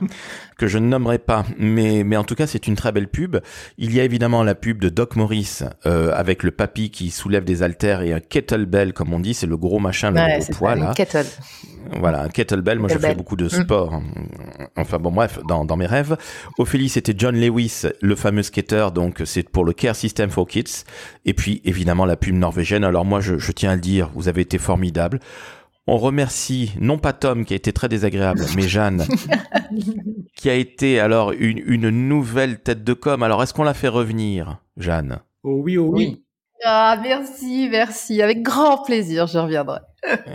Speaker 2: que je ne nommerai pas, mais mais en tout cas c'est une très belle pub. Il y a évidemment la pub de Doc Morris euh, avec le papy qui soulève des haltères et un kettlebell comme on dit, c'est le gros machin, le
Speaker 3: Ouais,
Speaker 2: gros poids là.
Speaker 3: kettle.
Speaker 2: Voilà, un kettlebell. Moi, je fais beaucoup de
Speaker 3: Mm.
Speaker 2: sport. Enfin bon, bref, dans, dans mes rêves. Ophélie, c'était John Lewis, le fameux skater. Donc, c'est pour le Care System for Kids. Et puis, évidemment, la pub norvégienne. Alors moi, je, je tiens à le dire, vous avez été formidable. On remercie non pas Tom qui a été très désagréable, mais Jeanne qui a été alors une, une nouvelle tête de com. Alors est-ce qu'on la fait revenir, Jeanne?
Speaker 6: Oh oui, oh oui.
Speaker 5: Oui.
Speaker 3: Ah, merci, merci. Avec grand plaisir, je reviendrai.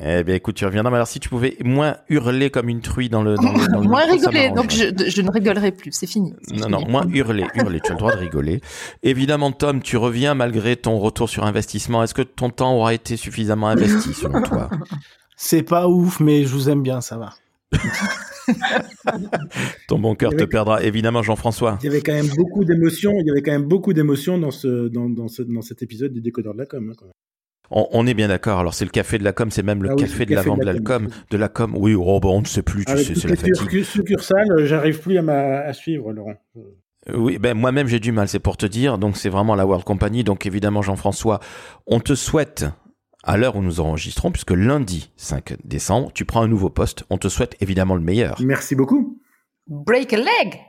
Speaker 2: Eh bien écoute, tu reviendras. Mais alors si tu pouvais moins hurler comme une truie dans le dans le, dans le
Speaker 3: Moins rigoler, donc je, je ne rigolerai plus, c'est fini.
Speaker 2: Non,
Speaker 3: fini.
Speaker 2: non, moins hurler, hurler. Tu as le droit de rigoler. Évidemment, Tom, tu reviens malgré ton retour sur investissement. Est-ce que ton temps aura été suffisamment investi selon toi?
Speaker 4: C'est pas ouf, mais je vous aime bien, ça va.
Speaker 2: Ton bon cœur te perdra. Évidemment, Jean-François.
Speaker 6: Il y avait quand même beaucoup d'émotions. Il y avait quand même beaucoup d'émotions dans ce dans, dans, ce, dans cet épisode du décodeur de la com. hein, quand même.
Speaker 2: On, on est bien d'accord. Alors, c'est le café de la com, c'est même le
Speaker 6: Ah oui,
Speaker 2: café de
Speaker 6: café de
Speaker 2: de
Speaker 6: la
Speaker 2: la
Speaker 6: com.
Speaker 2: com. De la com. Oui, oh, bon, on ne sait plus, tu
Speaker 6: Avec
Speaker 2: sais, c'est la fatigue.
Speaker 6: succu- succursales, euh, j'arrive plus à, ma- à suivre, Laurent.
Speaker 2: Oui, ben moi-même j'ai du mal, c'est pour te dire. Donc c'est vraiment la World Company. Donc évidemment Jean-François, on te souhaite à l'heure où nous enregistrons, puisque lundi 5 décembre, tu prends un nouveau poste. On te souhaite évidemment le meilleur.
Speaker 6: Merci beaucoup.
Speaker 3: Break a leg.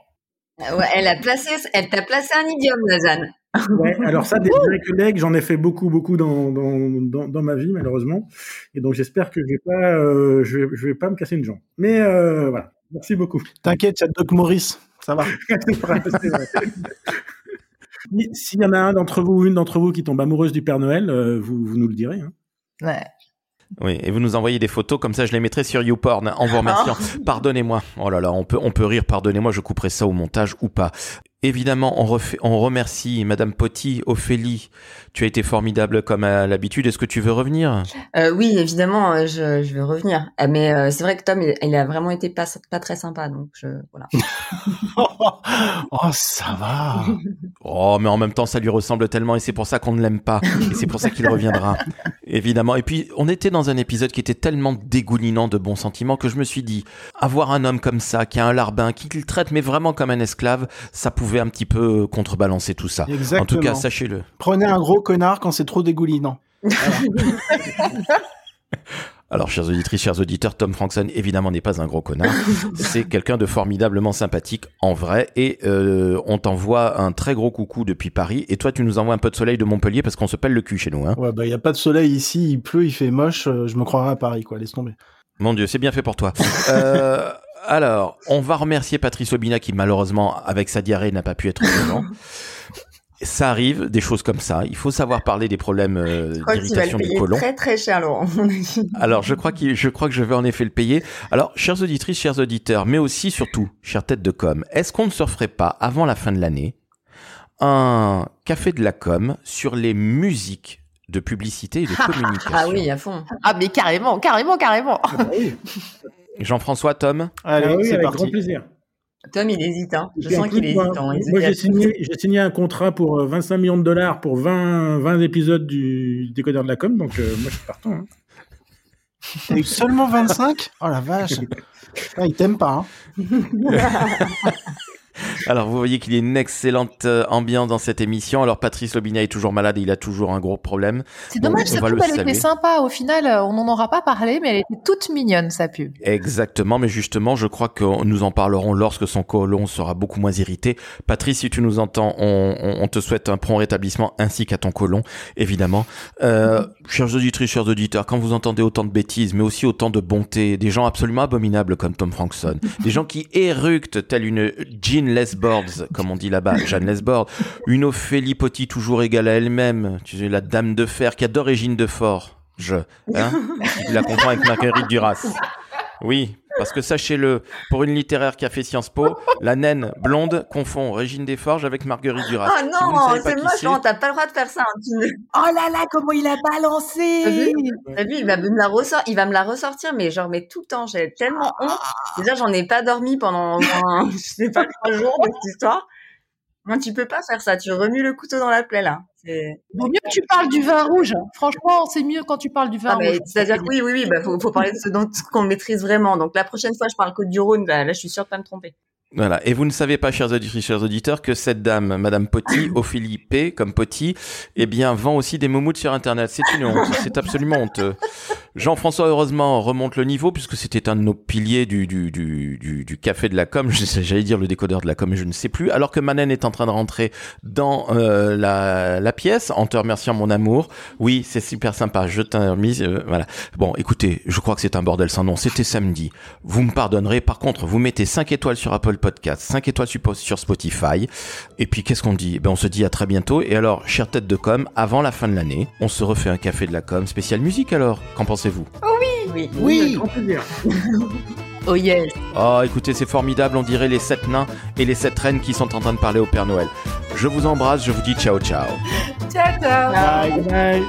Speaker 5: Ouais, elle a placé, elle t'a placé un idiome, Lazane.
Speaker 6: Ouais, alors ça, des des collègues, j'en ai fait beaucoup, beaucoup dans, dans, dans, dans ma vie, malheureusement. Et donc, j'espère que je vais pas, euh, je vais, je vais pas me casser une jambe. Mais euh, voilà. Merci beaucoup.
Speaker 4: T'inquiète, il y a Doc Morris, ça va.
Speaker 6: Vrai, vrai. S'il y en a un d'entre vous ou une d'entre vous qui tombe amoureuse du Père Noël, euh, vous, vous nous le direz. Hein.
Speaker 3: Ouais.
Speaker 2: Oui, et vous nous envoyez des photos comme ça, je les mettrai sur YouPorn en vous remerciant. Pardonnez-moi. Oh là là, on peut on peut rire. Pardonnez-moi, je couperai ça au montage ou pas. Évidemment, on, refait, on remercie Madame Potty, Ophélie. Tu as été formidable comme à l'habitude. Est-ce que tu veux revenir?
Speaker 5: Euh, oui, évidemment, euh, je, je vais revenir. Euh, Mais euh, c'est vrai que Tom, il, il a vraiment été pas, pas très sympa, donc je, voilà.
Speaker 4: oh, ça va.
Speaker 2: Oh, mais en même temps, ça lui ressemble tellement et c'est pour ça qu'on ne l'aime pas. Et c'est pour ça qu'il reviendra. Évidemment. Et puis, on était dans un épisode qui était tellement dégoulinant de bons sentiments que je me suis dit, avoir un homme comme ça, qui a un larbin, qui le traite mais vraiment comme un esclave, ça pouvait un petit peu contrebalancer tout ça.
Speaker 4: Exactement.
Speaker 2: En tout cas, sachez-le.
Speaker 4: Prenez un gros connard quand c'est trop dégoulinant.
Speaker 2: Alors, chers auditrices, chers auditeurs, Tom Frankson, évidemment, n'est pas un gros connard. C'est quelqu'un de formidablement sympathique en vrai. Et euh, on t'envoie un très gros coucou depuis Paris. Et toi, tu nous envoies un peu de soleil de Montpellier parce qu'on se pèle le cul chez nous. Hein.
Speaker 4: Ouais, bah, il y a pas de soleil ici, il pleut, il fait moche, euh, je me croirais à Paris, quoi, laisse tomber.
Speaker 2: Mon Dieu, c'est bien fait pour toi. Euh, alors, on va remercier Patrice Obina qui, malheureusement, avec sa diarrhée, n'a pas pu être présent. Ça arrive, des choses comme ça. Il faut savoir parler des problèmes euh,
Speaker 5: que
Speaker 2: d'irritation du côlon.
Speaker 5: très très cher, Laurent.
Speaker 2: Alors, je crois, qu'il- je crois que je vais en effet le payer. Alors, chères auditrices, chers auditeurs, mais aussi, surtout, chères têtes de com, est-ce qu'on ne se referait pas, avant la fin de l'année, un café de la com sur les musiques de publicité et de communication
Speaker 5: Ah oui, à fond.
Speaker 3: Ah, mais carrément, carrément, carrément.
Speaker 6: Ah bah
Speaker 2: Jean-François, Tom?
Speaker 4: Allez,
Speaker 6: Ah oui,
Speaker 4: c'est
Speaker 6: avec
Speaker 4: parti.
Speaker 6: grand plaisir.
Speaker 5: Tom, il hésite, hein. Je sens qu'il hésite. hein.
Speaker 6: Moi,
Speaker 5: hésite à-
Speaker 6: j'ai signé, un contrat pour euh, 25 millions de dollars pour 20, 20 épisodes du décodeur de la com, donc euh, moi je suis partant. hein.
Speaker 4: Eu seulement 25 Oh la vache. Ah, il t'aime pas, hein.
Speaker 2: Alors vous voyez qu'il y a une excellente euh, ambiance dans cette émission. Alors Patrice Lobinia est toujours malade et il a toujours un gros problème.
Speaker 3: C'est dommage,
Speaker 2: va
Speaker 3: pub,
Speaker 2: le
Speaker 3: elle était sympa. Au final, euh, on n'en aura pas parlé, mais elle était toute mignonne, sa pub.
Speaker 2: Exactement, mais justement, je crois que nous en parlerons lorsque son colon sera beaucoup moins irrité. Patrice, si tu nous entends, on, te souhaite un prompt rétablissement ainsi qu'à ton colon, évidemment. Euh, chers auditrices, chers auditeurs, quand vous entendez autant de bêtises, mais aussi autant de bonté, des gens absolument abominables comme Tom Frankson, des gens qui éructent telle une Jean Lesbords, comme on dit là-bas, Jeanne Lesbord, une Ophélie Poty toujours égale à elle-même, tu sais, la dame de fer qui adore Régine de Fort. Je, hein, tu la comprends avec Marguerite Duras. Oui, parce que sachez-le, pour une littéraire qui a fait Sciences Po, la naine blonde confond Régine Desforges avec Marguerite Duras.
Speaker 5: Oh
Speaker 2: vous ne
Speaker 5: non, c'est moche, non, t'as pas le droit de faire ça. hein.
Speaker 3: Oh là là, comment il a balancé
Speaker 5: T'as vu il va me la ressort, il va me la ressortir, mais genre, mais tout le temps, j'ai tellement honte. Déjà, j'en ai pas dormi pendant, pendant, je sais pas, trois jours de cette histoire. Non, tu peux pas faire ça. Tu remues le couteau dans la plaie, là. C'est-
Speaker 3: Vaut mieux que tu parles du vin rouge. Franchement, c'est mieux quand tu parles du vin
Speaker 5: Ah,
Speaker 3: rouge.
Speaker 5: c'est-à-dire que oui, oui, oui, bah, faut, faut parler de ce dont qu'on maîtrise vraiment. Donc, la prochaine fois, je parle Côte du Rhône, là, là, je suis sûre de pas me tromper.
Speaker 2: Voilà. Et vous ne savez pas, chers auditrices, chers auditeurs, que cette dame, Madame Poty, Ophélie P, comme Poty, eh bien, vend aussi des momoutes sur Internet. C'est une honte. C'est absolument honteux. Jean-François, heureusement, remonte le niveau puisque c'était un de nos piliers du, du, du, du, du café de la com. J'allais dire le décodeur de la com, mais je ne sais plus. Alors que Manen est en train de rentrer dans euh, la, la pièce en te remerciant, mon amour. Oui, c'est super sympa. Je t'ai remise. euh, voilà. Bon, écoutez, je crois que c'est un bordel sans nom. C'était samedi. Vous me pardonnerez. Par contre, vous mettez 5 étoiles sur Apple Podcast, 5 étoiles sur sur Spotify. Et puis, qu'est-ce qu'on dit? Ben, on se dit à très bientôt. Et alors, chère tête de com, avant la fin de l'année, on se refait un café de la com spécial musique alors. Qu'en pensez-vous
Speaker 5: Oui.
Speaker 6: Oui, grand plaisir.
Speaker 3: Oh yes.
Speaker 2: Oh, écoutez, c'est formidable. On dirait les sept nains et les sept reines qui sont en train de parler au Père Noël. Je vous embrasse. Je vous dis ciao, ciao.
Speaker 3: Ciao, ciao.
Speaker 4: Bye, bye.